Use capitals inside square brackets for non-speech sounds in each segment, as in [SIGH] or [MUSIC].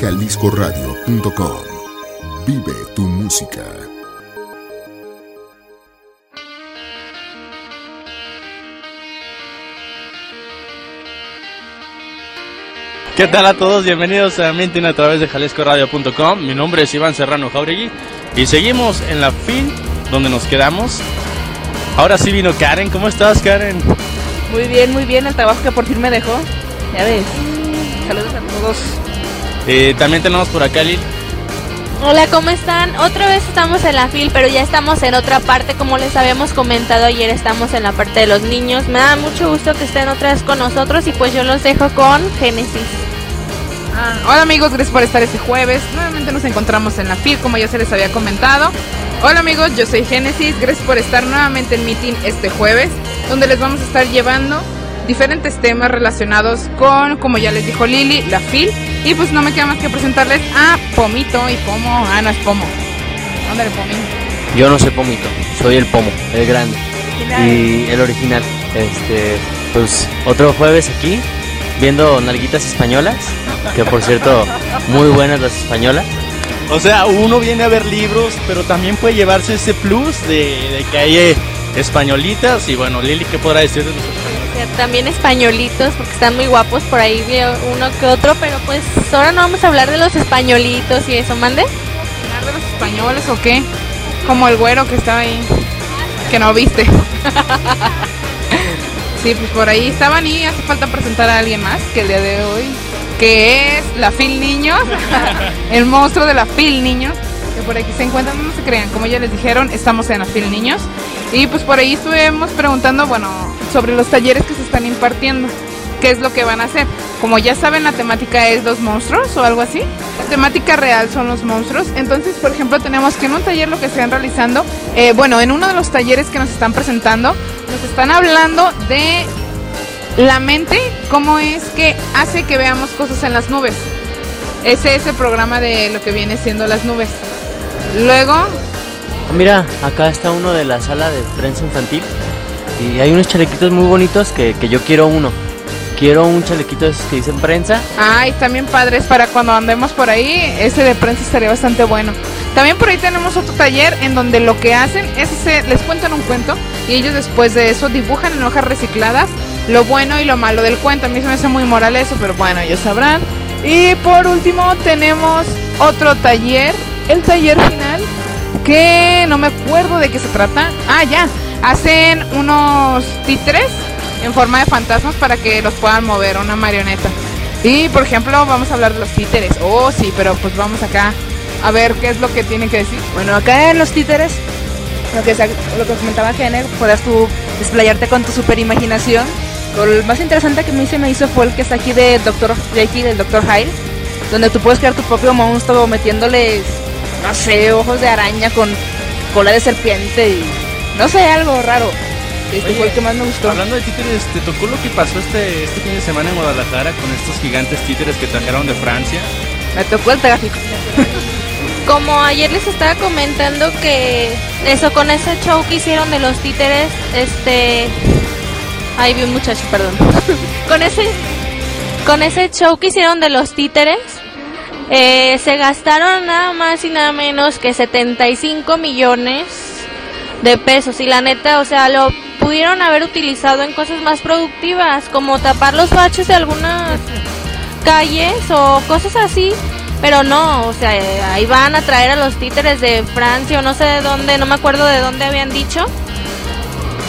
jaliscoradio.com. Vive tu música. ¿Qué tal a todos? Bienvenidos a Mintin a través de jaliscoradio.com. Mi nombre es Iván Serrano Jauregui y seguimos en la fin donde nos quedamos. Ahora sí vino Karen. ¿Cómo estás, Karen? Muy bien, muy bien. El trabajo que por fin me dejó. Ya ves. Saludos a todos. Eh, también tenemos por acá Lil. Hola, ¿cómo están? Otra vez estamos en la FIL, pero ya estamos en otra parte, como les habíamos comentado ayer, estamos en la parte de los niños. Me da mucho gusto que estén otra vez con nosotros y pues yo los dejo con Génesis. Ah, hola amigos, gracias por estar este jueves. Nuevamente nos encontramos en la FIL, como ya se les había comentado. Hola amigos, yo soy Génesis, gracias por estar nuevamente en Meeting este jueves, donde les vamos a estar llevando diferentes temas relacionados con, como ya les dijo Lili, la FIL. Y pues no me queda más que presentarles a Pomito y Pomo. Ah, no es Pomo. Ándale, Pomito. Yo no soy Pomito, soy el Pomo, el grande. Y el original. Este, pues otro jueves aquí, viendo nalguitas españolas, que por cierto, muy buenas las españolas. O sea, uno viene a ver libros, pero también puede llevarse ese plus de, de que hay eh, españolitas. Y bueno, Lili, ¿qué podrá decir de los españoles? También españolitos, porque están muy guapos por ahí, uno que otro, pero pues ahora no vamos a hablar de los españolitos y eso, mande. ¿Hablar de los españoles o qué? Como el güero que estaba ahí, que no viste. [LAUGHS] sí, pues por ahí estaban y hace falta presentar a alguien más que el día de hoy, que es la Phil Niños, [LAUGHS] el monstruo de la Phil Niños, que por aquí se encuentran, no se crean, como ya les dijeron, estamos en la Phil Niños. Y pues por ahí estuvimos preguntando, bueno, sobre los talleres que se están impartiendo, qué es lo que van a hacer. Como ya saben, la temática es los monstruos o algo así. La temática real son los monstruos. Entonces, por ejemplo, tenemos que en un taller lo que están realizando, eh, bueno, en uno de los talleres que nos están presentando, nos están hablando de la mente, cómo es que hace que veamos cosas en las nubes. Ese es el programa de lo que viene siendo las nubes. Luego, Mira, acá está uno de la sala de prensa infantil. Y hay unos chalequitos muy bonitos que, que yo quiero uno. Quiero un chalequito de esos que dicen prensa. Ay, también padres para cuando andemos por ahí. Ese de prensa estaría bastante bueno. También por ahí tenemos otro taller en donde lo que hacen es se, les cuentan un cuento y ellos después de eso dibujan en hojas recicladas lo bueno y lo malo del cuento. A mí se me hace muy moral eso, pero bueno, ellos sabrán. Y por último tenemos otro taller, el taller final, que no me acuerdo de qué se trata. Ah, ya, hacen unos títeres en forma de fantasmas para que los puedan mover, una marioneta. Y por ejemplo, vamos a hablar de los títeres. Oh, sí, pero pues vamos acá a ver qué es lo que tienen que decir. Bueno, acá en los títeres, lo que, lo que comentaba Jenner, puedas tú desplayarte con tu super imaginación. Lo más interesante que a mí se me hizo fue el que está aquí de Dr. Jekyll, del Dr. Hyde, donde tú puedes crear tu propio monstruo metiéndole, no sé, ojos de araña con cola de serpiente y no sé, algo raro. Este Oye, fue el que más me gustó. Hablando de títeres, ¿te tocó lo que pasó este, este fin de semana en Guadalajara con estos gigantes títeres que trajeron de Francia? Me tocó el tráfico. Como ayer les estaba comentando que eso con ese show que hicieron de los títeres, este Ahí vi un muchacho, perdón. [LAUGHS] con ese con ese show que hicieron de los títeres, eh, se gastaron nada más y nada menos que 75 millones de pesos. Y la neta, o sea, lo pudieron haber utilizado en cosas más productivas, como tapar los baches de algunas calles o cosas así. Pero no, o sea, eh, ahí van a traer a los títeres de Francia o no sé de dónde, no me acuerdo de dónde habían dicho.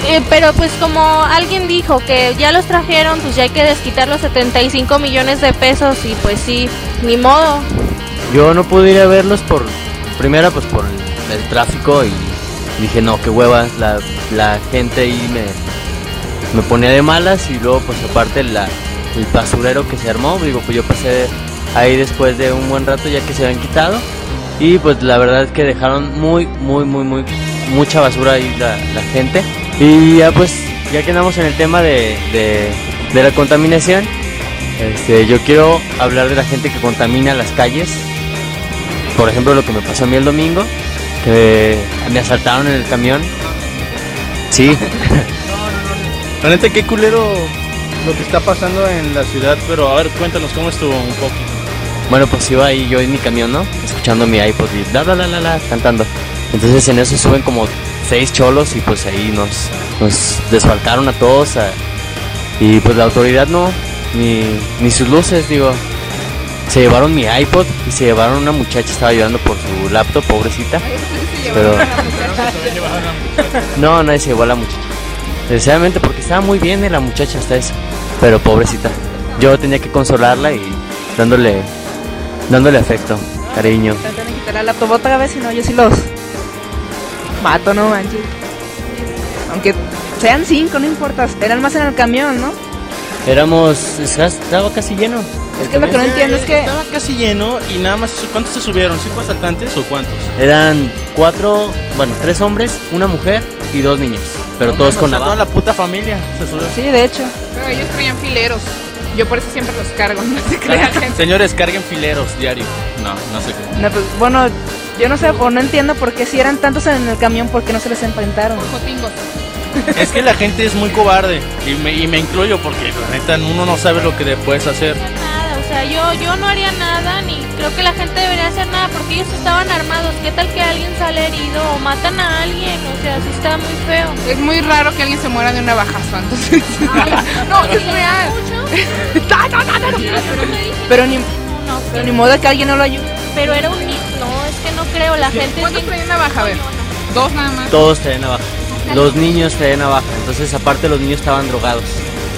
Eh, pero pues como alguien dijo que ya los trajeron, pues ya hay que desquitar los 75 millones de pesos y pues sí, ni modo. Yo no pude ir a verlos por, primero pues por el, el tráfico y dije no, qué huevas, la, la gente ahí me, me ponía de malas y luego pues aparte la, el basurero que se armó, digo pues yo pasé ahí después de un buen rato ya que se habían quitado y pues la verdad es que dejaron muy, muy, muy, muy, mucha basura ahí la, la gente. Y ya pues, ya que andamos en el tema de, de, de la contaminación, este, yo quiero hablar de la gente que contamina las calles. Por ejemplo, lo que me pasó a mí el domingo, que me asaltaron en el camión. Sí, [LAUGHS] La neta, qué culero lo que está pasando en la ciudad, pero a ver, cuéntanos cómo estuvo un poquito. bueno, pues iba ahí yo en mi camión, ¿no? Escuchando mi iPod y la la la la la cantando. Entonces en eso suben como seis cholos y pues ahí nos, nos desfalcaron a todos. a- y pues la autoridad no, ni, ni sus luces, digo. Se llevaron mi iPod y se llevaron una muchacha, estaba llorando por su laptop, pobrecita. Pero [LAUGHS] no, nadie se llevó a la muchacha. Desgraciadamente porque estaba muy bien eh, la muchacha hasta eso. Pero pobrecita. Yo tenía que consolarla y dándole dándole afecto, cariño. De quitar la laptop otra vez, si no, yo sí los mato, no manches. Aunque sean cinco, no importa. Eran más en el camión, ¿no? Éramos estaba casi lleno. Es que lo que no entiendo es que Estaba casi lleno y nada más. ¿Cuántos se subieron? ¿Cinco asaltantes o cuántos? Eran cuatro, bueno, tres hombres, una mujer y dos niños, pero todos con sea, Toda navaja. la puta familia se subió. sí, de hecho. Pero ellos traían fileros. Yo por eso siempre los cargo, [LAUGHS] no se crean. Señores, carguen fileros diario. No, no sé qué. No, pues, bueno, yo no sé, o no entiendo por qué si eran tantos en el camión, ¿por qué no se les enfrentaron? Jotingos. [LAUGHS] Es que la gente es muy cobarde y me, y me incluyo porque la neta uno no sabe lo que le puedes hacer. Nada, o sea, yo, yo no haría nada, ni creo que la gente debería hacer nada, porque ellos estaban armados. ¿Qué tal que alguien sale herido o matan a alguien? O sea, sí está muy feo. Es muy raro que alguien se muera de un navajazo, entonces. [LAUGHS] [LAUGHS] no, es real. ¿Mucho? No, no, no, no, no. Pero ni, no, pero ni modo que alguien no lo ayude. pero era un no creo, la gente ¿Cuántos traían navaja? A ver. coñona. Dos nada más. Todos traían navaja. Los niños traían navaja, entonces aparte los niños estaban drogados.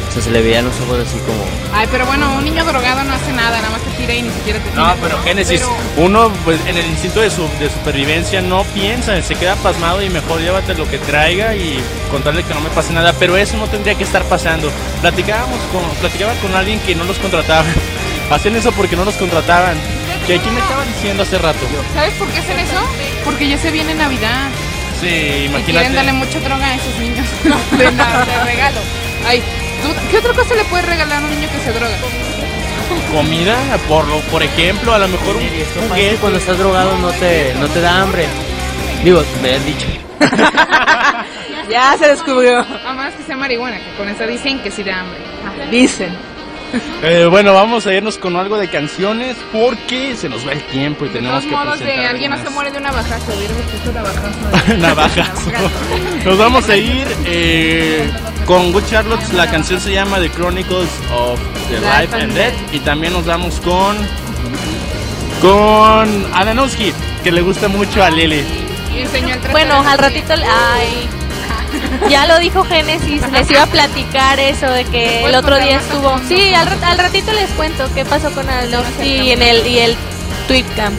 O sea, se le veían los ojos así como... Ay, pero bueno, un niño drogado no hace nada, nada más te tira y ni siquiera te tira. No, pero Génesis, uno pues, en el instinto de, su, de supervivencia no piensa, se queda pasmado y mejor llévate lo que traiga y contarle que no me pase nada. Pero eso no tendría que estar pasando. Platicábamos con, platicaba con alguien que no los contrataba. [LAUGHS] Hacen eso porque no los contrataban. Que aquí me estaba diciendo hace rato. ¿Sabes por qué hacen eso? Porque ya se viene Navidad. Sí, Y imagínate. quieren darle mucha droga a esos niños. [LAUGHS] de, nada, de regalo. Ay, ¿tú- ¿qué otra cosa le puedes regalar a un niño que se droga? Comida, por, lo- por ejemplo, a lo mejor un juguete. cuando estás drogado no te, no te da hambre. Digo, me han dicho. [LAUGHS] [LAUGHS] Ya se descubrió. A más que sea marihuana, que con eso dicen que sí da hambre. Dicen. [LAUGHS] Eh, bueno, vamos a irnos con algo de canciones porque se nos va el tiempo y De tenemos que modos, de presentar alguien no algo se más. muere de un [LAUGHS] navajazo. [LAUGHS] Navajazo. Navajazo. Nos vamos a ir eh, con Good Charlotte. La canción se llama The Chronicles of the Life and Death. Y también nos vamos con. Con Adanowski, que le gusta mucho a Lele. Y enseñó el trasero Bueno, al ratito, le- ay, ya lo dijo Génesis, les iba a platicar eso de que el otro día estuvo. Sí, al, al ratito les cuento qué pasó con Alnowski y en el y el tweet camp.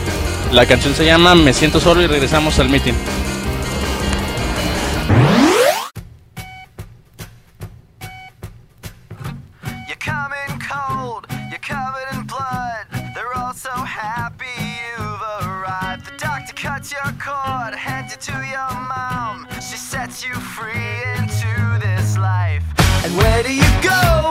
La canción se llama Me siento solo y regresamos al meeting. You're coming cold, you're covered in blood. They're all so happy you've arrived. The doctor cuts your cord, hands you to your mom. She sets you free. And where do you go?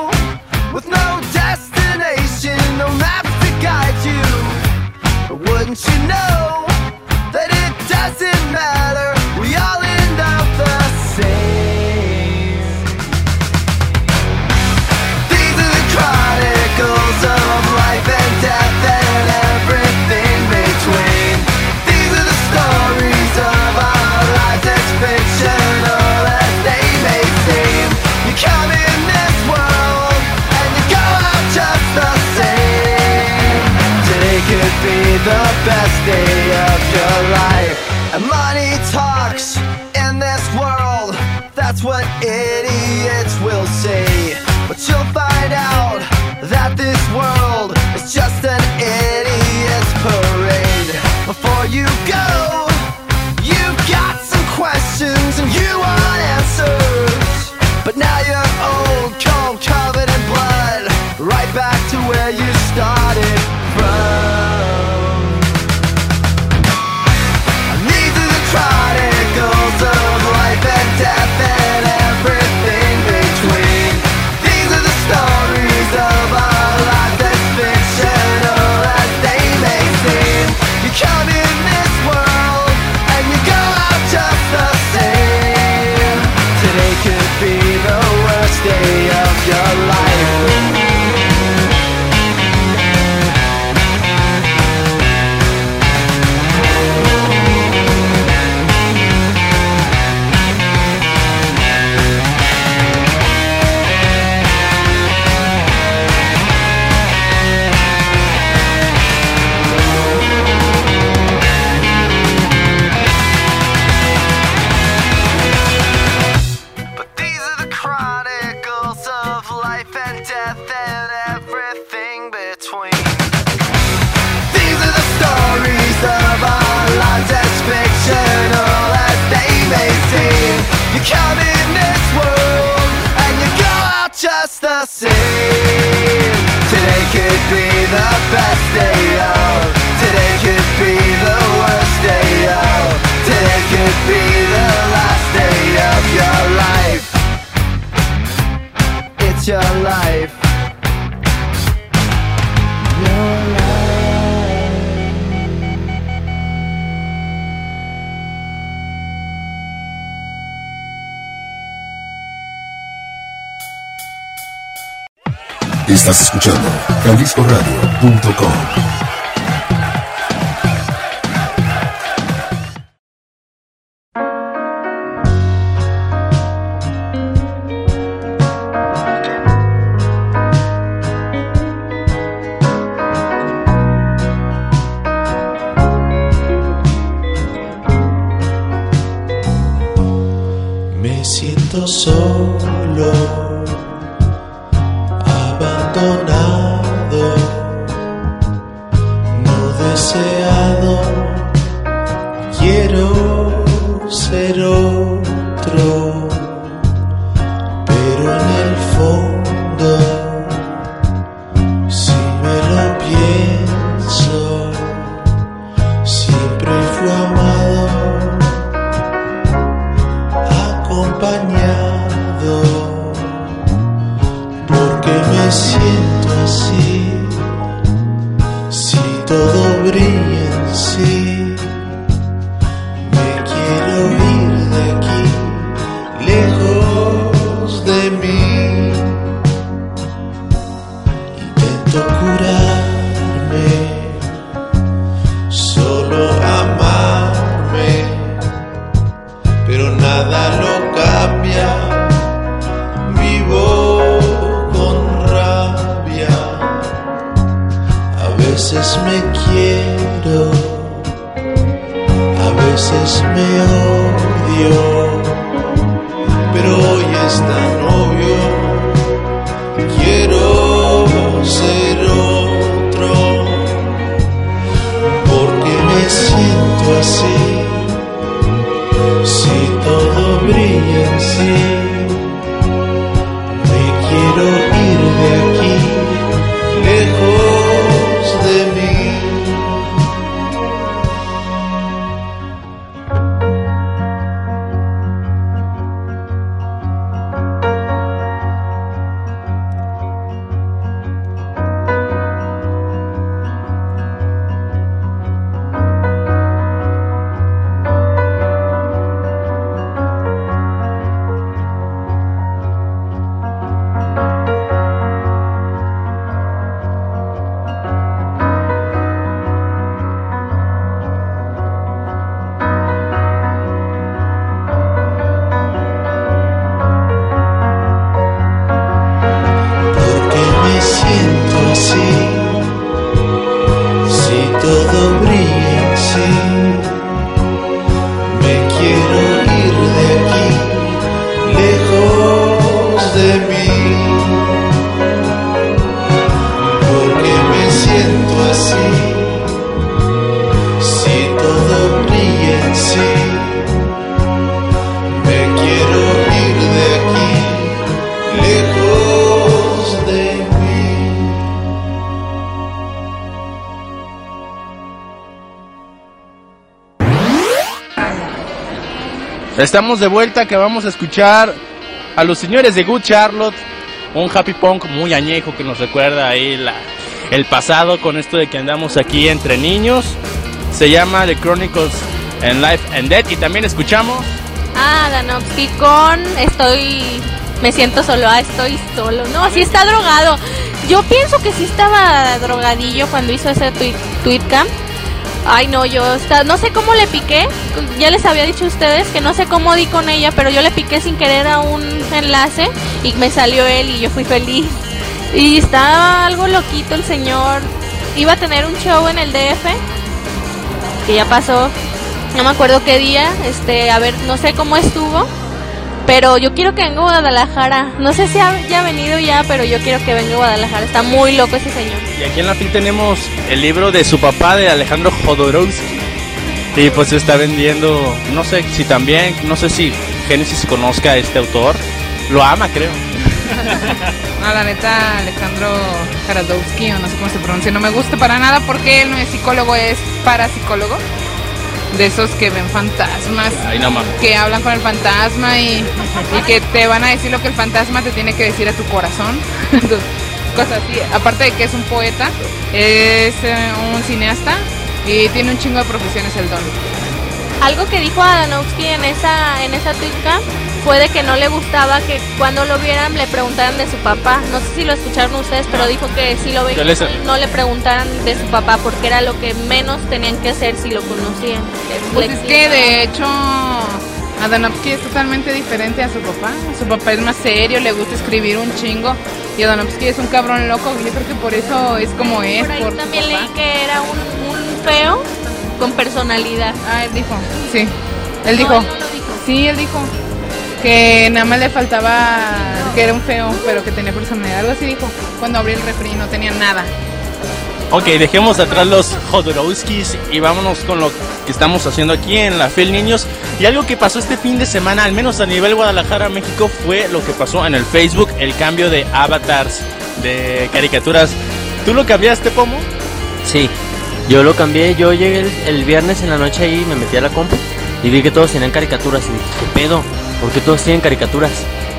Escuchando jaliscoradio.com. Si todo brilla en sí, Estamos de vuelta que vamos a escuchar a los señores de Good Charlotte, un happy punk muy añejo que nos recuerda ahí el pasado con esto de que andamos aquí entre niños. Se llama The Chronicles and Life and Death y también escuchamos Ah, Danowski con Estoy. Me siento solo. Ah, estoy solo. No, sí está drogado. Yo pienso que sí estaba drogadillo cuando hizo ese tweet, tweetcam. Ay, no, yo está, no sé cómo le piqué. Ya les había dicho a ustedes que no sé cómo di con ella, pero yo le piqué sin querer a un enlace y me salió él y yo fui feliz. Y estaba algo loquito el señor. Iba a tener un show en el DF que ya pasó. No me acuerdo qué día. Este, a ver, no sé cómo estuvo. Pero yo quiero que venga a Guadalajara. No sé si ha, ya ha venido ya, pero yo quiero que venga a Guadalajara. Está muy loco ese señor. Y aquí en la FIL tenemos el libro de su papá, de Alejandro Jodorowsky. Y pues se está vendiendo, no sé si también, no sé si Génesis conozca a este autor. Lo ama, creo. [LAUGHS] No, la neta, Alejandro Jaradowski, o no sé cómo se pronuncia, no me gusta para nada porque él no es psicólogo, es parapsicólogo. De esos que ven fantasmas, Ay, no mames. que hablan con el fantasma y, y que te van a decir lo que el fantasma te tiene que decir a tu corazón. [LAUGHS] Entonces, Cosas así. Aparte de que es un poeta, es eh, un cineasta y tiene un chingo de profesiones el don. Algo que dijo Adanowski en esa en esa Twitchcam fue de que no le gustaba que cuando lo vieran le preguntaran de su papá. No sé si lo escucharon ustedes, pero dijo que si lo ¿Qué veían no le preguntaran de su papá porque era lo que menos tenían que hacer si lo conocían. Pues es que de hecho Adanovsky es totalmente diferente a su papá. Su papá es más serio, le gusta escribir un chingo. Y Adanovsky es un cabrón loco. Yo creo que por eso es como es. Por ahí por su también leí que era un, un feo con personalidad. Ah, él dijo. Sí. Él No, dijo. él no lo dijo. Sí, él dijo. Que nada más le faltaba. Que era un feo, pero que tenía personalidad. Algo así dijo. Cuando abrí el refri no tenía nada. Ok, dejemos atrás los Jodorowskis y vámonos con lo que estamos haciendo aquí en la FIL Niños. Y algo que pasó este fin de semana, al menos a nivel Guadalajara, México, fue lo que pasó en el Facebook, el cambio de avatars, de caricaturas. ¿Tú lo cambiaste, Pomo? Sí, yo lo cambié, yo llegué el, el viernes en la noche ahí, me metí a la compu y vi que todos tenían caricaturas y dije, ¿qué pedo? ¿Por qué todos tienen caricaturas?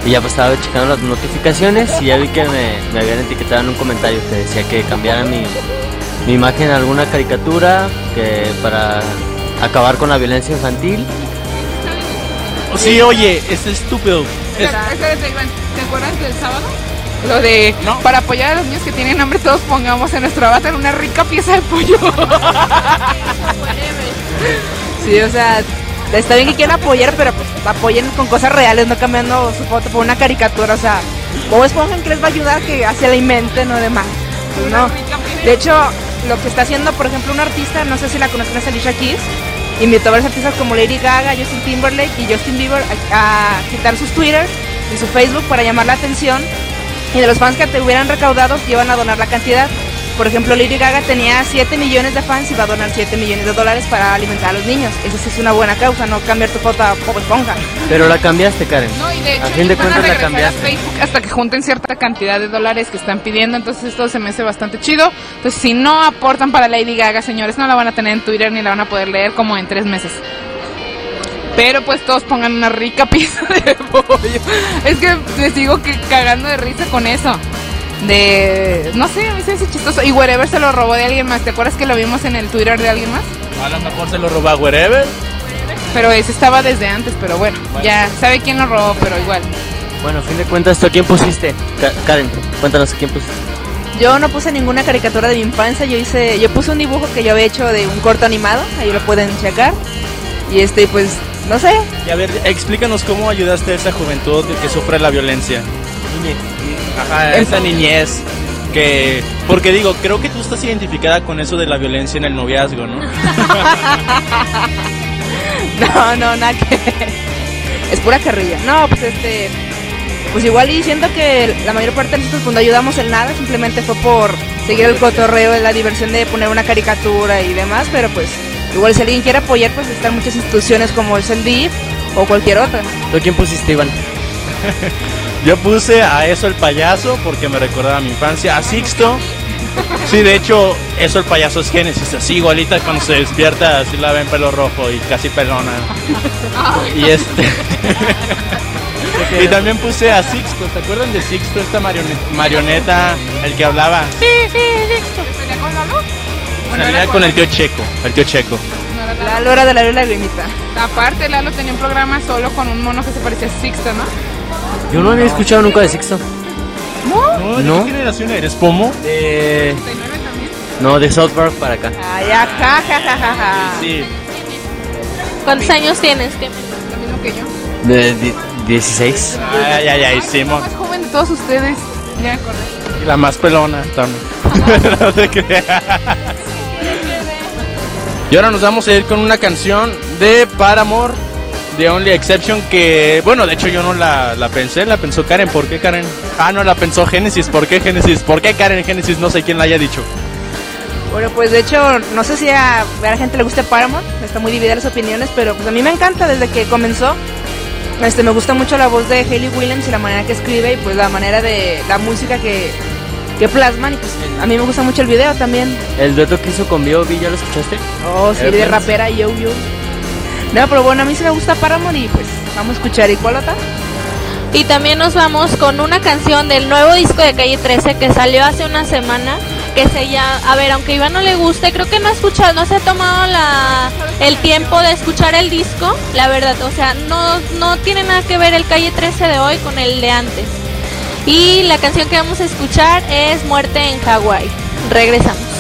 Y ya pues estaba checando las notificaciones y ya vi que me, me habían etiquetado en un comentario que decía que cambiara mi, mi imagen a alguna caricatura que para acabar con la violencia infantil. Sí, oye, es estúpido. Es- Espera, espérate, Iván, ¿Te acuerdas del sábado? Lo de No. para apoyar a los niños que tienen hambre, todos pongamos en nuestro avatar una rica pieza de pollo. [LAUGHS] Sí, o sea, está bien que quieran apoyar, pero pues apoyen con cosas reales, no cambiando su foto por una caricatura. O sea, Bob Esponja qué les va a ayudar que se alimenten o demás. No. De hecho, lo que está haciendo, por ejemplo, un artista, no sé si la conocen, es Alicia Keys, invitó a varios artistas como Lady Gaga, Justin Timberlake y Justin Bieber a, a quitar sus Twitter y su Facebook para llamar la atención y de los fans que te hubieran recaudado iban a donar la cantidad. Por ejemplo, Lady Gaga tenía 7 millones de fans y va a donar 7 millones de dólares para alimentar a los niños. Esa sí es una buena causa, no cambiar tu foto a Bob Esponja. Pero la cambiaste, Karen. No, y de hecho, a fin de ellos van a cuentas la a cambiaste. Facebook hasta que junten cierta cantidad de dólares que están pidiendo, entonces esto se me hace bastante chido. Entonces, si no aportan para Lady Gaga, señores, no la van a tener en Twitter ni la van a poder leer como en tres meses. Pero pues todos pongan una rica [LAUGHS] pieza de pollo. Es que me sigo que cagando de risa con eso. De, no sé, a mí se me hace chistoso. Y Wherever se lo robó de alguien más. ¿Te acuerdas que lo vimos en el Twitter de alguien más? A lo mejor se lo roba Wherever. Pero ese estaba desde antes, pero bueno, ya sabe quién lo robó, pero igual. Bueno, a fin de cuentas, ¿tú a quién pusiste? Ka- Karen, cuéntanos a quién pusiste. Yo no puse ninguna caricatura de mi infancia, yo hice, yo puse un dibujo que yo había hecho de un corto animado, ahí lo pueden checar. Y este, pues, no sé, Y a ver, explícanos cómo ayudaste a esa juventud que sufre la violencia. Ajá, esa niñez que... Porque digo, creo que tú estás identificada con eso de la violencia en el noviazgo, ¿no? [LAUGHS] No, no, nada que Es pura carrilla. No, pues este. Pues igual y siento que la mayor parte de nosotros cuando ayudamos en nada simplemente fue por seguir el cotorreo, la diversión de poner una caricatura y demás, pero pues igual si alguien quiere apoyar, pues están muchas instituciones como es el DIF o cualquier otra. ¿Tú quién pusiste, Iván? [LAUGHS] Yo puse a eso el payaso porque me recordaba a mi infancia, a Sixto. Sí, de hecho, eso el payaso es Génesis, así igualita cuando se despierta, así la ven pelo rojo y casi pelona. [LAUGHS] Y este. y también puse a Sixto, ¿te acuerdan de Sixto, esta marione- marioneta, el que hablaba? Sí, sí, listo. ¿Salía con Lalo? ¿O no Salía era con el tío Checo, el tío Checo. La lora de la lagrimita. Aparte, Lalo tenía un programa solo con un mono que se parecía a Sixto, ¿no? Yo no había escuchado nunca de Sixto. No, ¿de No. qué generación eres, Pomo? De... 39 también. No, de South Park para acá. Ay, ajá, ja, ja, ja, ja. Sí. ¿Cuántos años tienes? ¿Qué me- Lo mismo que yo. De di- 16. Ay, ay, ay, Simón. la más joven de todos ustedes. Ya, correcto. Y la más pelona también. no te creas. Y ahora nos vamos a ir con una canción de Paramore, The Only Exception que, bueno, de hecho yo no la, la, pensé, la pensó Karen, ¿por qué Karen? Ah, no, la pensó Génesis, ¿por qué Génesis? ¿Por qué Karen Génesis? No sé quién la haya dicho. Bueno, pues de hecho, no sé si a, a la gente le gusta Paramount, está muy dividida las opiniones, pero pues a mí me encanta desde que comenzó. Este, me gusta mucho la voz de Hayley Williams y la manera que escribe y pues la manera de la música que, que plasman y pues a mí me gusta mucho el video también. El dueto que hizo con Bio, ¿ya lo escuchaste? Oh, sí, de rapera Yo Yo. No, pero bueno, a mí se me gusta Paramore y pues vamos a escuchar. ¿Y? Y también nos vamos con una canción del nuevo disco de Calle 13 que salió hace una semana. Que se llama, a ver, aunque Iván no le guste, creo que no ha escuchado, no se ha tomado la, el tiempo de escuchar el disco, la verdad. O sea, no, no tiene nada que ver el Calle 13 de hoy con el de antes. Y la canción que vamos a escuchar es Muerte en Hawái. Regresamos.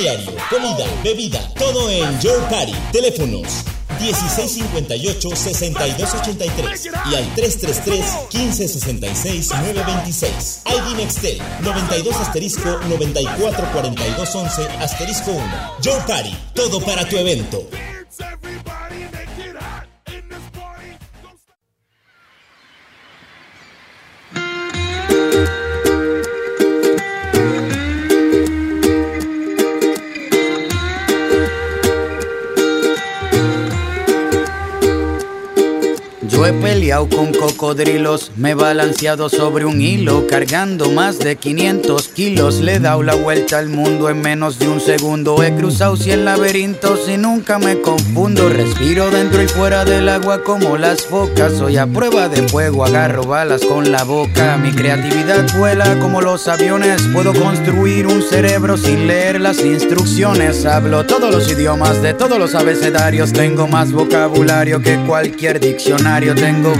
Mobiliario, comida, bebida, todo en Your Party. Teléfonos 1658-6283 y al 333-1566-926. ID Nextel 92 asterisco 944211 asterisco 1. Your Party, todo para tu evento. Con cocodrilos, me he balanceado sobre un hilo, cargando más de 500 kilos. Le he dado la vuelta al mundo en menos de un segundo. He cruzado 100 laberintos y nunca me confundo. Respiro dentro y fuera del agua como las focas. Soy a prueba de fuego, agarro balas con la boca. Mi creatividad vuela como los aviones. Puedo construir un cerebro sin leer las instrucciones. Hablo todos los idiomas de todos los abecedarios. Tengo más vocabulario que cualquier diccionario. Tengo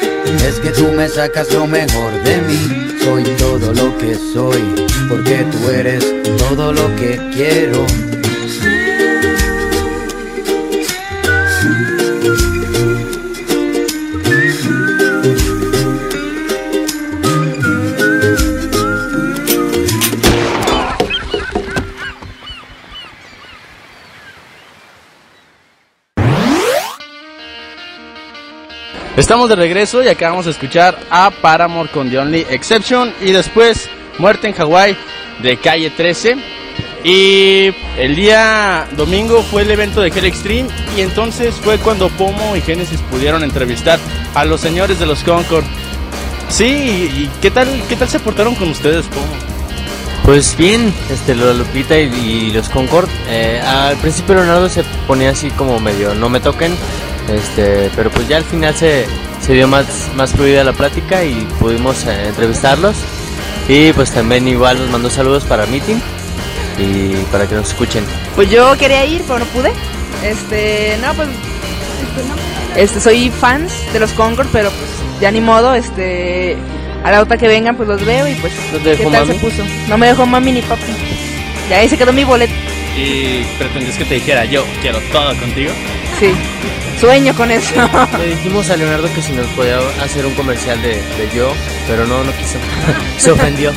Es que tú me sacas lo mejor de mí. Soy todo lo que soy, porque tú eres todo lo que quiero. Estamos de regreso y acabamos de escuchar a Paramore con The Only Exception y después Muerte en Hawái de Calle 13. Y el día domingo fue el evento de Hell Extreme y entonces fue cuando Pomo y Genesis pudieron entrevistar a los señores de los Concord. Sí, ¿y qué tal, qué tal se portaron con ustedes, Pomo? Pues bien, este, lo de Lupita y, los Concord. eh, al principio Leonardo se ponía así como medio no me toquen, este, pero pues ya al final se, se dio más, más fluida la plática y pudimos eh, entrevistarlos. Y pues también igual nos mandó saludos para Meeting y para que nos escuchen. Pues yo quería ir, pero no pude. Este, no, pues. Este, no. Este, soy fans de los Concord, pero pues ya ni modo. Este, a la otra que vengan, pues los veo y pues. ¿No te dejó ¿Qué tal mami? se puso? No me dejó mami ni papi. Ya ahí se quedó mi boleto. Y pretendías que te dijera yo quiero todo contigo. Sí. Sueño con eso. Le dijimos a Leonardo que si nos podía hacer un comercial de, de yo, pero no, no quiso. se ofendió.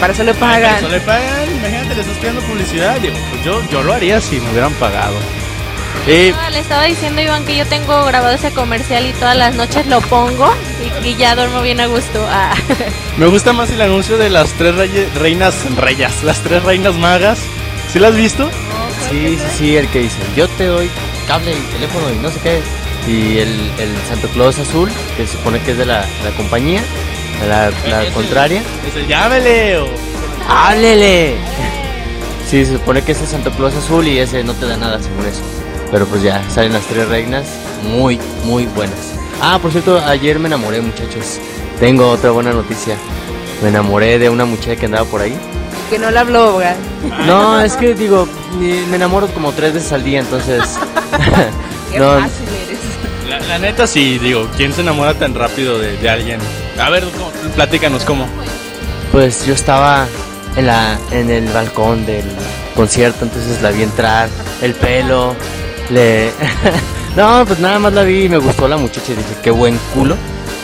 Para eso le pagan. pero eso le pagan, imagínate, le estás pidiendo publicidad. Pues yo, yo lo haría si me hubieran pagado. Y No, le estaba diciendo Iván que yo tengo grabado ese comercial y todas las noches lo pongo y, y ya duermo bien a gusto. Ah. [LAUGHS] me gusta más el anuncio de las tres reinas, reyas, las tres reinas magas. ¿Sí las has visto? Sí, sí, sí, el que dice, yo te doy cable y teléfono y no sé qué. y el, el Santo Claus azul, que se supone que es de la, la compañía, la, la contraria. Ese, llámele o... ¡Háblele! Sí, se supone que ese es Santo Claus azul y ese no te da nada según eso. Pero pues ya, salen las tres reinas muy, muy buenas. Ah, por cierto, ayer me enamoré, muchachos. Tengo otra buena noticia. Me enamoré de una muchacha que andaba por ahí. Que no habló, ¿verdad? No, es que digo, me enamoro como tres veces al día, entonces. [LAUGHS] Qué no, fácil eres. La, la neta sí, digo, ¿quién se enamora tan rápido de, de alguien? A ver, ¿cómo? platícanos cómo. pues yo estaba en la en el balcón del concierto, entonces la vi entrar, el pelo, le [LAUGHS] No, pues nada más la vi y me gustó la muchacha y dije, qué buen culo.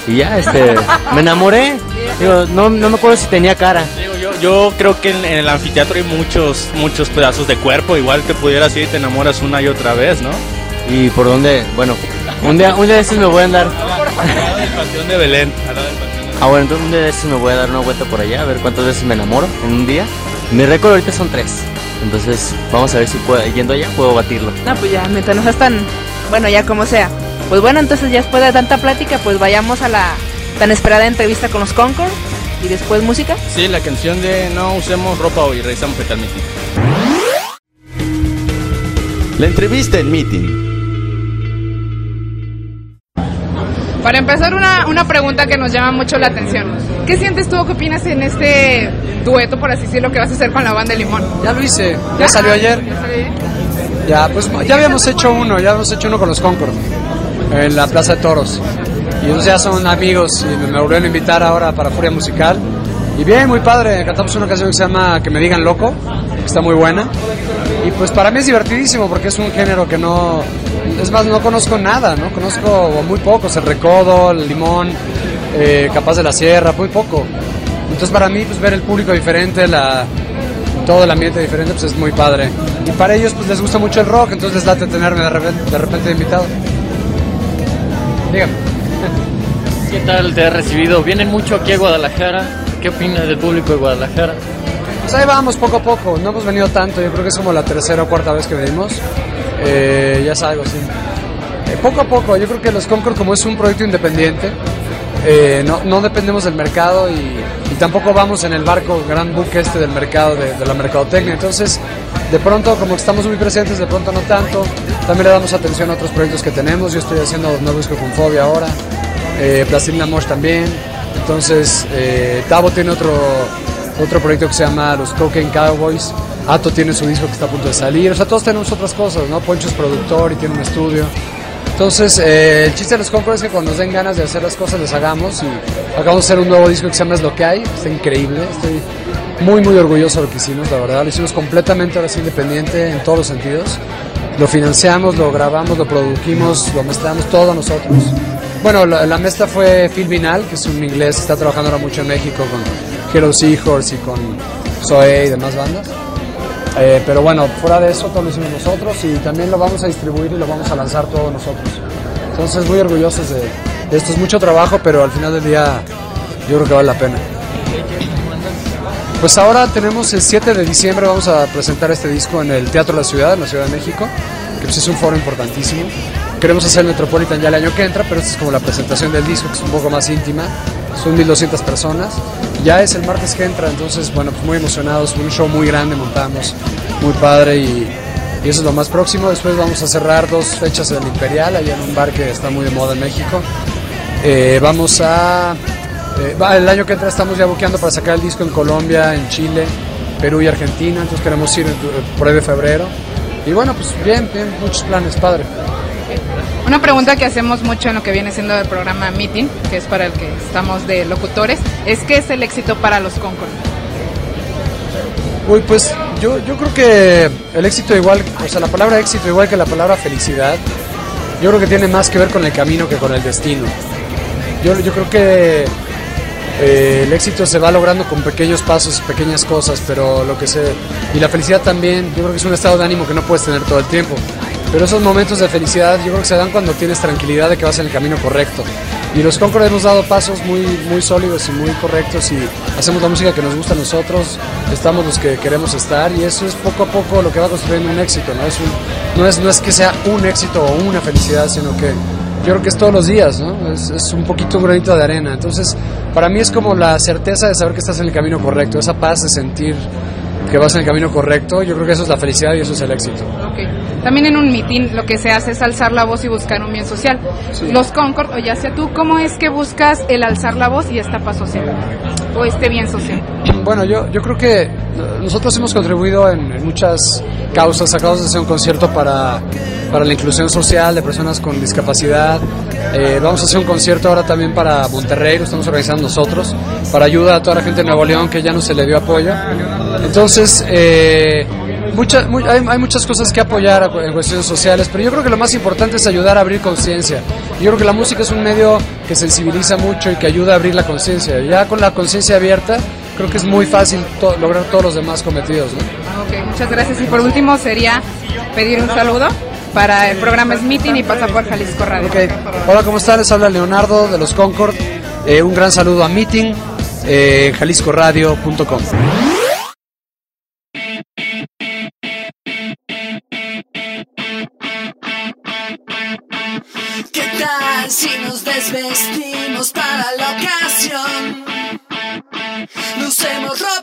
Y ya, este, me enamoré. [LAUGHS] Digo, no, no me acuerdo si tenía cara. Yo, creo que en, en el anfiteatro hay muchos, muchos pedazos de cuerpo, igual te pudieras ir y te enamoras una y otra vez, ¿no? ¿Y por dónde? Bueno, un día, un día de estos me voy a andar. Al lado del Panteón de Belén. al lado del Panteón de Belén. Ah, bueno, entonces un día de estos me voy a dar una vuelta por allá, a ver cuántas veces me enamoro en un día. Mi récord ahorita son tres. Entonces, vamos a ver si puedo, yendo allá puedo batirlo. No, pues ya, mientras no seas tan. Bueno, ya como sea. Pues bueno, entonces ya después de tanta plática, pues vayamos a la tan esperada entrevista con los Concord y después música. Sí, la canción de No usemos ropa hoy, revisamos Fetal Meeting. La entrevista en Meeting. Para empezar, una, una pregunta que nos llama mucho la atención. ¿Qué sientes tú o qué opinas en este dueto, por así decirlo, que vas a hacer con la banda de Limón? Ya lo hice, ya salió ayer. ¿Ya salió ayer? Ya, pues ya habíamos hecho uno, ya habíamos hecho uno con los Concord en la Plaza de Toros. Y ellos ya son amigos y me, me volvieron a invitar ahora para Furia Musical. Y bien, muy padre, cantamos una canción que se llama Que me digan loco, que está muy buena. Y pues para mí es divertidísimo porque es un género que no, es más, no conozco nada, ¿no? Conozco muy pocos, el recodo, el limón, eh, capaz de la sierra, muy poco. Entonces para mí pues ver el público diferente, la, todo el ambiente diferente, pues es muy padre. Y para ellos pues les gusta mucho el rock, entonces les late tenerme de repente, de repente invitado. Dígame. ¿Qué tal te ha recibido? Vienen mucho aquí a Guadalajara. ¿Qué opinas del público de Guadalajara? Pues ahí vamos poco a poco, no hemos venido tanto, yo creo que es como la tercera o cuarta vez que venimos. Eh, ya es algo así. Eh, poco a poco, yo creo que los Concord como es un proyecto independiente, eh, no, no dependemos del mercado y, y tampoco vamos en el barco gran buque este del mercado, de, de la mercadotecnia. Entonces, de pronto, como estamos muy presentes, de pronto no tanto. También le damos atención a otros proyectos que tenemos. Yo estoy haciendo nuevo disco con Fobia ahora, eh, Mosh también. Entonces, eh, Tavo tiene otro, otro proyecto que se llama Los Cocaine Cowboys. Ato tiene su disco que está a punto de salir. O sea, todos tenemos otras cosas, ¿no? Poncho es productor y tiene un estudio. Entonces, eh, el chiste de los Concord es que cuando nos den ganas de hacer las cosas, les hagamos. Y acabamos de hacer un nuevo disco que se llama Es lo que hay. Está increíble. Estoy muy, muy orgulloso de lo que hicimos, la verdad. Lo hicimos completamente ahora sí independiente en todos los sentidos. Lo financiamos, lo grabamos, lo produjimos, lo mezclamos todo nosotros. Bueno, la, la mezcla fue Phil Vinal, que es un inglés está trabajando ahora mucho en México con Hero Seahorse y con Zoe y demás bandas. Eh, pero bueno, fuera de eso todo lo hicimos nosotros y también lo vamos a distribuir y lo vamos a lanzar todo nosotros. Entonces muy orgullosos de, de esto. Es mucho trabajo, pero al final del día yo creo que vale la pena. Pues ahora tenemos el 7 de diciembre, vamos a presentar este disco en el Teatro de la Ciudad, en la Ciudad de México, que pues es un foro importantísimo. Queremos hacer Metropolitan ya el año que entra, pero esta es como la presentación del disco, que es un poco más íntima. Son 1200 personas. Ya es el martes que entra, entonces, bueno, pues muy emocionados. Un show muy grande montamos, muy padre y, y eso es lo más próximo. Después vamos a cerrar dos fechas en el Imperial, allá en un bar que está muy de moda en México. Eh, vamos a. eh, el año que entra estamos ya buqueando para sacar el disco en Colombia, en Chile, Perú y Argentina. Entonces queremos ir tu- por ahí de febrero. Y bueno, pues bien, bien, muchos planes, padre. Una pregunta que hacemos mucho en lo que viene siendo el programa Meeting, que es para el que estamos de locutores, es ¿qué es el éxito para los Concord? Uy, pues yo, yo creo que el éxito igual, o sea, la palabra éxito igual que la palabra felicidad, yo creo que tiene más que ver con el camino que con el destino. Yo, yo creo que eh, el éxito se va logrando con pequeños pasos, pequeñas cosas, pero lo que se... Y la felicidad también, yo creo que es un estado de ánimo que no puedes tener todo el tiempo. Pero esos momentos de felicidad yo creo que se dan cuando tienes tranquilidad de que vas en el camino correcto. Y los Concord hemos dado pasos muy, muy sólidos y muy correctos y hacemos la música que nos gusta a nosotros, estamos los que queremos estar y eso es poco a poco lo que va construyendo un éxito, ¿no? Es un- no, es, no es que sea un éxito o una felicidad, sino que yo creo que es todos los días. Es, un poquito un granito de arena. Entonces, para mí es como la certeza de saber que estás en el camino correcto, esa paz de sentir que vas en el camino correcto. Yo creo que eso es la felicidad y eso es el éxito. Ok. También en un mitin lo que se hace es alzar la voz y buscar un bien social. Los Concord, o ya sea tú, ¿cómo es que buscas el alzar la voz y esta paz social? O este bien social. Bueno, yo, yo creo que nosotros hemos contribuido en, en muchas causas. Acabamos de hacer un concierto para, para la inclusión social de personas con discapacidad. Eh, vamos a hacer un concierto ahora también para Monterrey, lo estamos organizando nosotros, para ayuda a toda la gente de Nuevo León que ya no se le dio apoyo. Entonces, eh, mucha- mu- hay, hay muchas cosas que apoyar en cuestiones sociales, pero yo creo que lo más importante es ayudar a abrir conciencia. Yo creo que la música es un medio que sensibiliza mucho y que ayuda a abrir la conciencia. Ya con la conciencia abierta, creo que es muy fácil to- lograr todos los demás cometidos. ¿no? Ok, muchas gracias. Y por último sería pedir un saludo para el programa Smitting y pasa por Jalisco Radio. Ok, hola, ¿cómo están? Les habla Leonardo de los Concord. Eh, un gran saludo a Meeting, eh, jaliscoradio.com. si nos desvestimos para la ocasión? No usemos ropa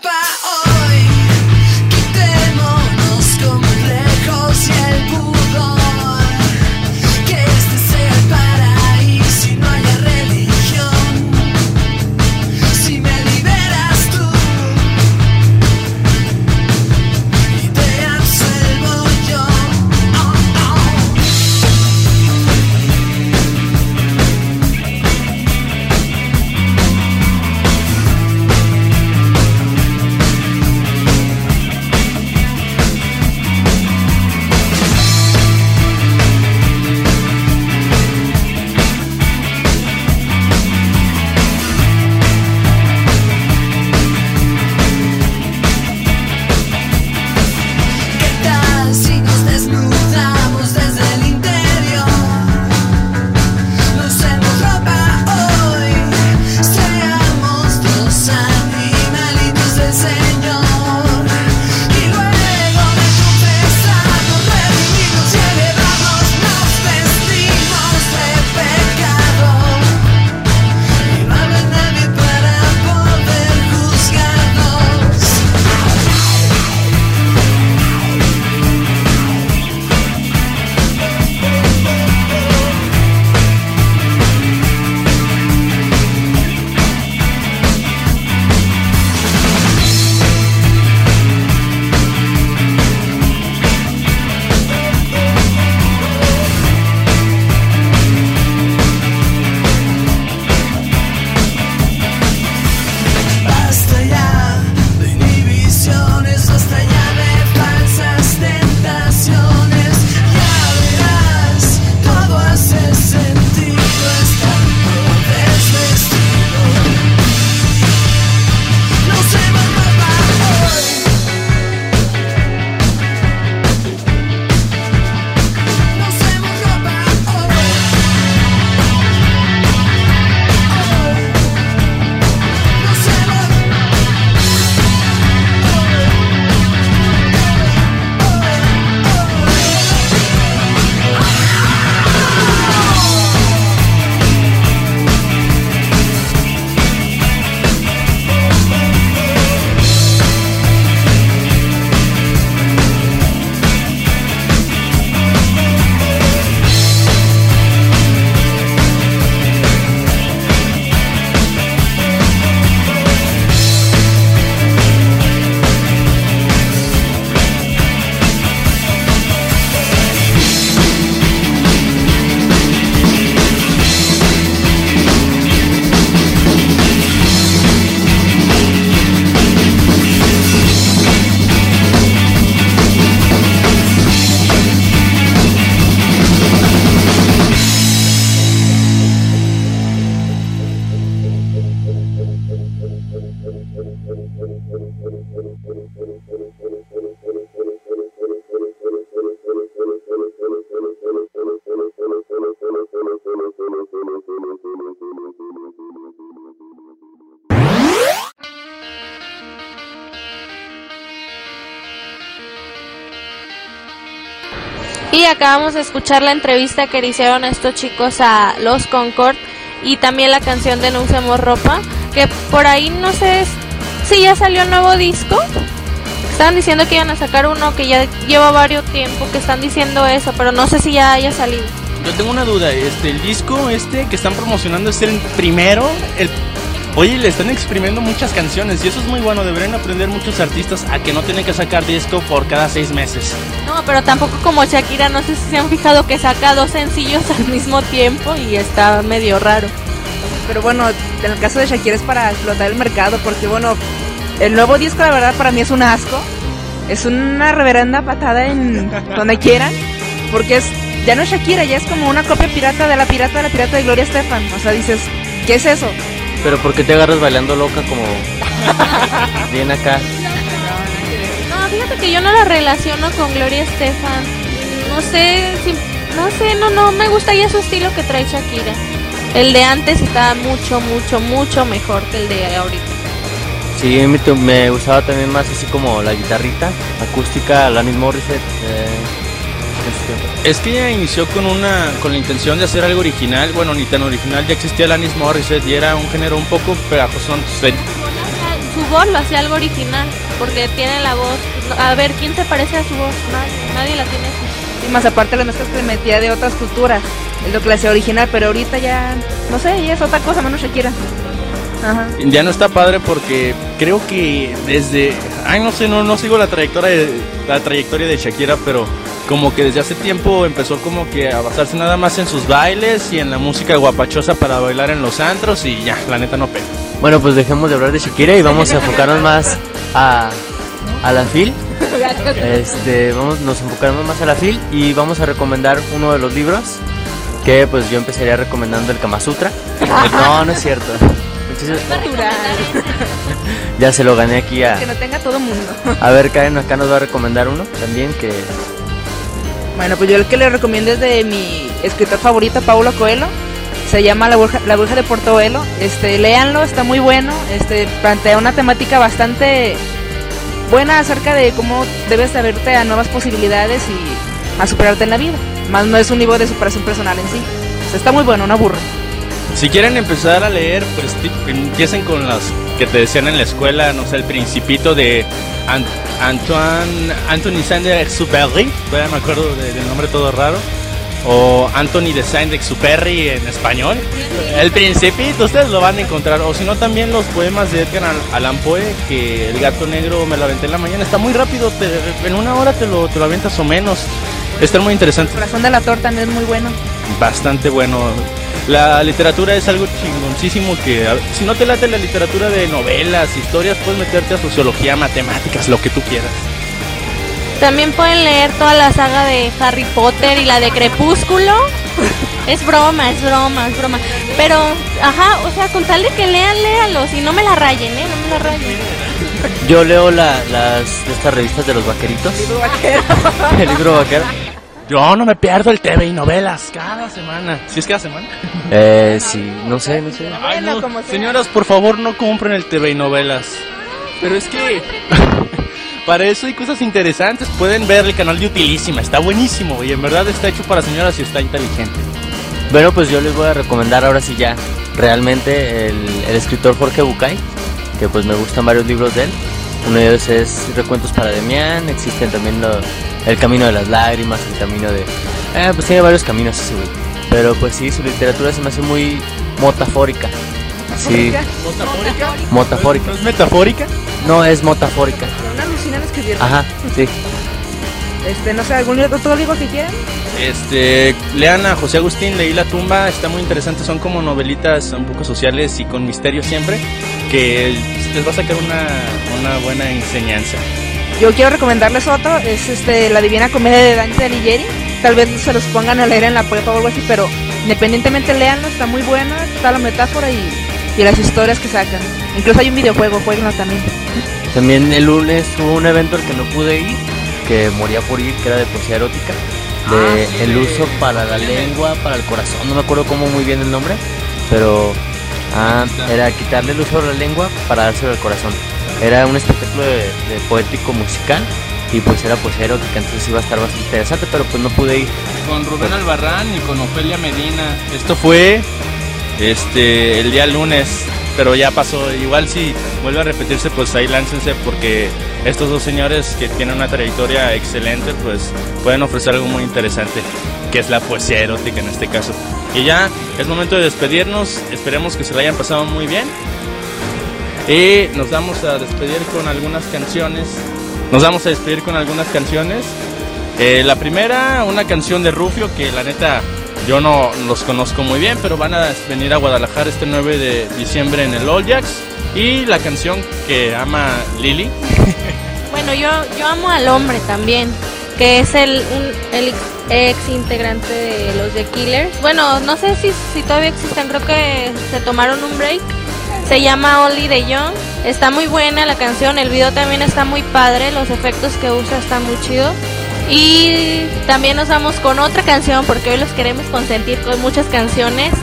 acabamos de escuchar la entrevista que le hicieron estos chicos a Los Concord y también la canción de No Usemos Ropa, que por ahí no sé si ya salió el nuevo disco. Estaban diciendo que iban a sacar uno que ya lleva varios tiempo que están diciendo eso, pero no sé si ya haya salido. Yo tengo una duda, este, el disco este que están promocionando es el primero, el Oye, le están exprimiendo muchas canciones y eso es muy bueno. Deberían aprender muchos artistas a que no tienen que sacar disco por cada seis meses. No, pero tampoco como Shakira, no sé si se han fijado que saca dos sencillos al mismo tiempo y está medio raro. Pero bueno, en el caso de Shakira es para explotar el mercado, porque bueno, el nuevo disco la verdad para mí es un asco. Es una reverenda patada en [LAUGHS] donde quieran, porque es ya no es Shakira, ya es como una copia pirata de la pirata de la pirata de Gloria Estefan. O sea, dices, ¿qué es eso? Pero ¿por qué te agarras bailando loca como [LAUGHS] bien acá? No, fíjate que yo no la relaciono con Gloria Estefan. No sé, si, no sé, no, no, me gusta ya su estilo que trae Shakira. El de antes está mucho, mucho, mucho mejor que el de ahorita. Sí, me, me gustaba también más así como la guitarrita acústica, Alanis Morissette. eh, Es que ella inició con una con la intención de hacer algo original. Bueno, ni tan original, ya existía Alanis Morissette y era un género un poco pegajoso. Entonces, Su voz lo hacía algo original, porque tiene la voz. A ver, ¿quién se parece a su voz? Nadie, nadie la tiene así. Y más aparte las mezclas que le metía de otras culturas. Es lo que le hacía original, pero ahorita ya, no sé, ya es otra cosa, menos Shakira. Ajá. Ya no está padre porque creo que desde, ay no sé, no, no sigo la trayectoria de, la trayectoria de Shakira, pero como que desde hace tiempo empezó como que a basarse nada más en sus bailes y en la música guapachosa para bailar en los antros y ya, la neta no pega. Bueno, pues dejemos de hablar de Shakira y vamos a enfocarnos más a, a la FIL. Este, vamos, nos enfocaremos más a la FIL y vamos a recomendar uno de los libros que pues yo empezaría recomendando el Kama Sutra. No, no es cierto. Ya se lo gané aquí a... Que no tenga todo mundo. A ver, Karen acá nos va a recomendar uno también que... Bueno, pues yo el que le recomiendo es de mi escritor favorito, Paulo Coelho. Se llama La Bruja, La Bruja de Portobelo. Este, léanlo, está muy bueno. Este, plantea una temática bastante buena acerca de cómo debes de abrirte a nuevas posibilidades y a superarte en la vida. Más no es un libro de superación personal en sí. Está muy bueno, no aburre. Si quieren empezar a leer, pues empiecen con las que te decían en la escuela, no sé, el principito de An- Antoine, Anthony Saint-Exupéry, todavía me acuerdo de- del nombre todo raro, o Anthony de Saint-Exupéry en español. El principito, ustedes lo van a encontrar, o si no también los poemas de Edgar Al- Allan Poe, que El gato negro me lo aventé en la mañana, está muy rápido, te- en una hora te lo, te lo aventas o menos. Está muy interesante. Corazón de la Torta también es muy bueno. bastante bueno. La literatura es algo chingoncísimo que a- si no te late la literatura de novelas, historias, puedes meterte a sociología, matemáticas, lo que tú quieras. También pueden leer toda la saga de Harry Potter y la de Crepúsculo. Es broma, es broma, es broma. Pero, ajá, o sea, con tal de que lean, léalos y no me la rayen, ¿eh? No me la rayen. Yo leo la- las estas revistas de los vaqueritos. [LAUGHS] El libro vaquero. Yo no me pierdo el TV y novelas cada semana. ¿Sí es cada semana? [LAUGHS] Eh, sí, no sé, no sé. Ay, no. Señoras, por favor, no compren el TV y novelas. Pero es que [LAUGHS] para eso hay cosas interesantes. Pueden ver el canal de Utilísima, está buenísimo y en verdad está hecho para señoras y está inteligente. Bueno, pues yo les voy a recomendar ahora sí ya realmente el, el escritor Jorge Bucay, que pues me gustan varios libros de él. Uno de ellos es Recuentos para Demián, existen también lo- El Camino de las Lágrimas, El Camino de... Eh, pues tiene varios caminos ese güey. Pero pues sí, su literatura se me hace muy motafórica. Sí, ¿Motafórica? motafórica. ¿No es metafórica? No, es motafórica. Una alucina en escribir. Ajá, sí. Este, no sé, algún libro, otro libro que quieran. Este, lean a José Agustín, leí La tumba, está muy interesante, son como novelitas un poco sociales y con misterio siempre, que les va a sacar una, una buena enseñanza. Yo quiero recomendarles otro, es este La Divina Comedia de Dante Alighieri. Tal vez se los pongan a leer en la prepa o algo así, pero independientemente leanlo, está muy buena, está la metáfora y, y las historias que sacan. Incluso hay un videojuego, jueguenlo también. También el lunes hubo un evento al que no pude ir, que moría por ir, que era de poesía erótica, de Ah, sí. el uso para la lengua, para el corazón, no me acuerdo cómo muy bien el nombre, pero ah, era quitarle el uso de la lengua para dárselo al corazón. Era un espectáculo de, de poético musical Y pues era Pochero, que entonces iba a estar bastante interesante, pero pues no pude ir. Con Rubén Albarrán y con Ofelia Medina. Esto fue este el día lunes, pero ya pasó. Igual si vuelve a repetirse, pues ahí láncense porque estos dos señores que tienen una trayectoria excelente, pues pueden ofrecer algo muy interesante, que es la poesía erótica en este caso. Y ya es momento de despedirnos. Esperemos que se la hayan pasado muy bien. Y nos vamos a despedir con algunas canciones. Nos vamos a despedir con algunas canciones. Eh, la primera, una canción de Rufio, que la neta yo no los conozco muy bien, pero van a venir a Guadalajara este 9 de diciembre en el All Jacks. Y la canción que ama Lili. [LAUGHS] Bueno, yo, yo amo al hombre también, que es el, ex integrante de los The Killers. Bueno, no sé si, si todavía existen, creo que se tomaron un break. Se llama Only the Young. Está muy buena la canción, el video también está muy padre, los efectos que usa están muy chidos. Y también nos vamos con otra canción porque hoy los queremos consentir con muchas canciones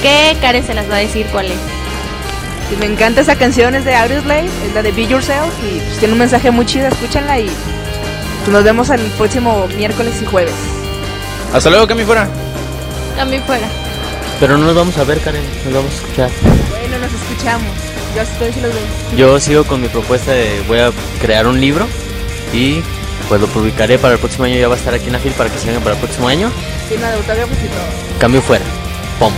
que Karen se las va a decir cuál es. Me encanta esa canción, es de Audioslave, es la de Be Yourself y pues, tiene un mensaje muy chido, escúchanla y nos vemos el próximo miércoles y jueves. Hasta luego, Cami fuera. También fuera. Pero no nos vamos a ver, Karen, nos vamos a escuchar. Bueno, nos escuchamos. Yo ustedes sí los veo. Yo sigo con mi propuesta de voy a crear un libro y pues lo publicaré para el próximo año. Ya va a estar aquí en la fil para que sigan para el próximo año. Llena de autógrafos y todo. Cambio fuera. Pum.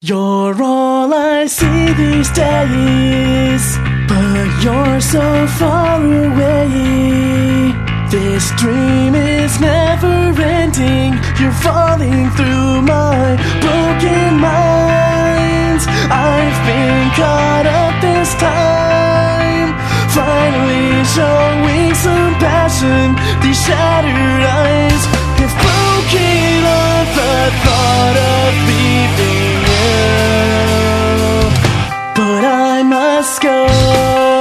You're all I see these days, but you're so far away. This dream is never ending. You're falling through my broken mind. I've been caught up this time. Finally showing some passion. These shattered eyes have broken off the thought of leaving you. But I must go.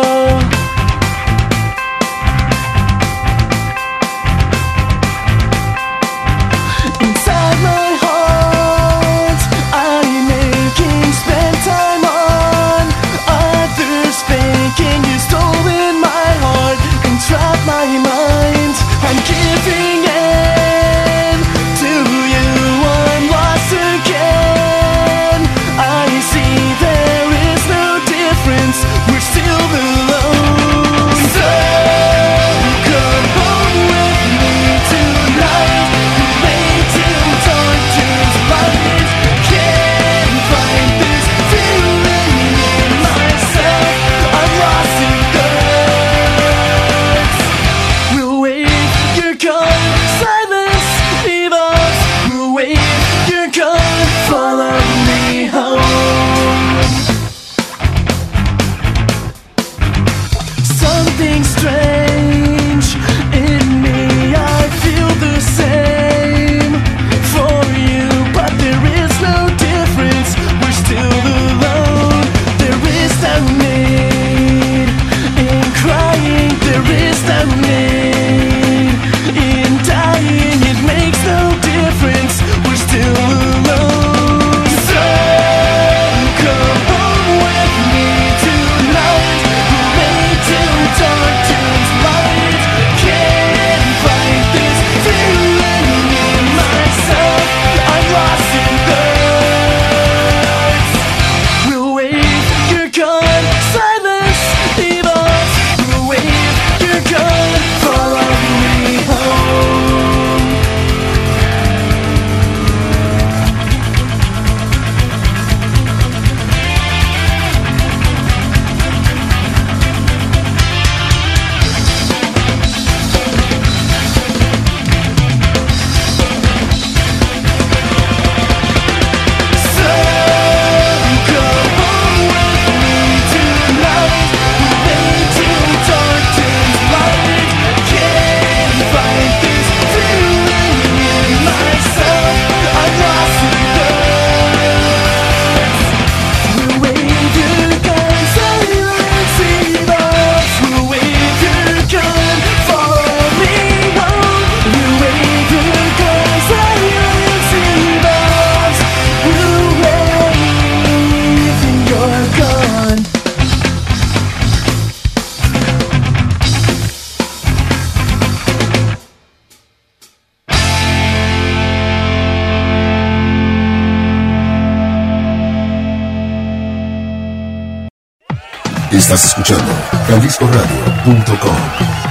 Estás escuchando jaliscoradio.com.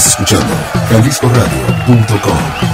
Estás escuchando jaliscoradio.com.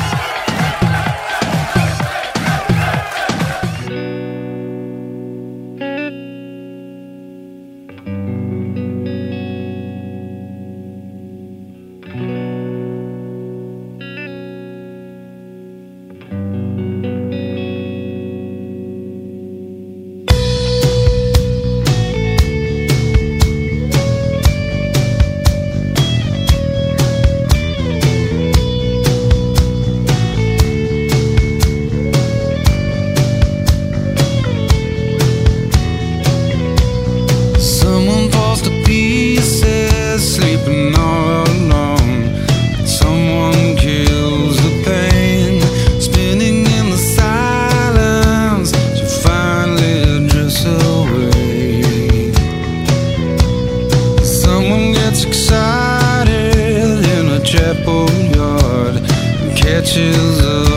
sketches of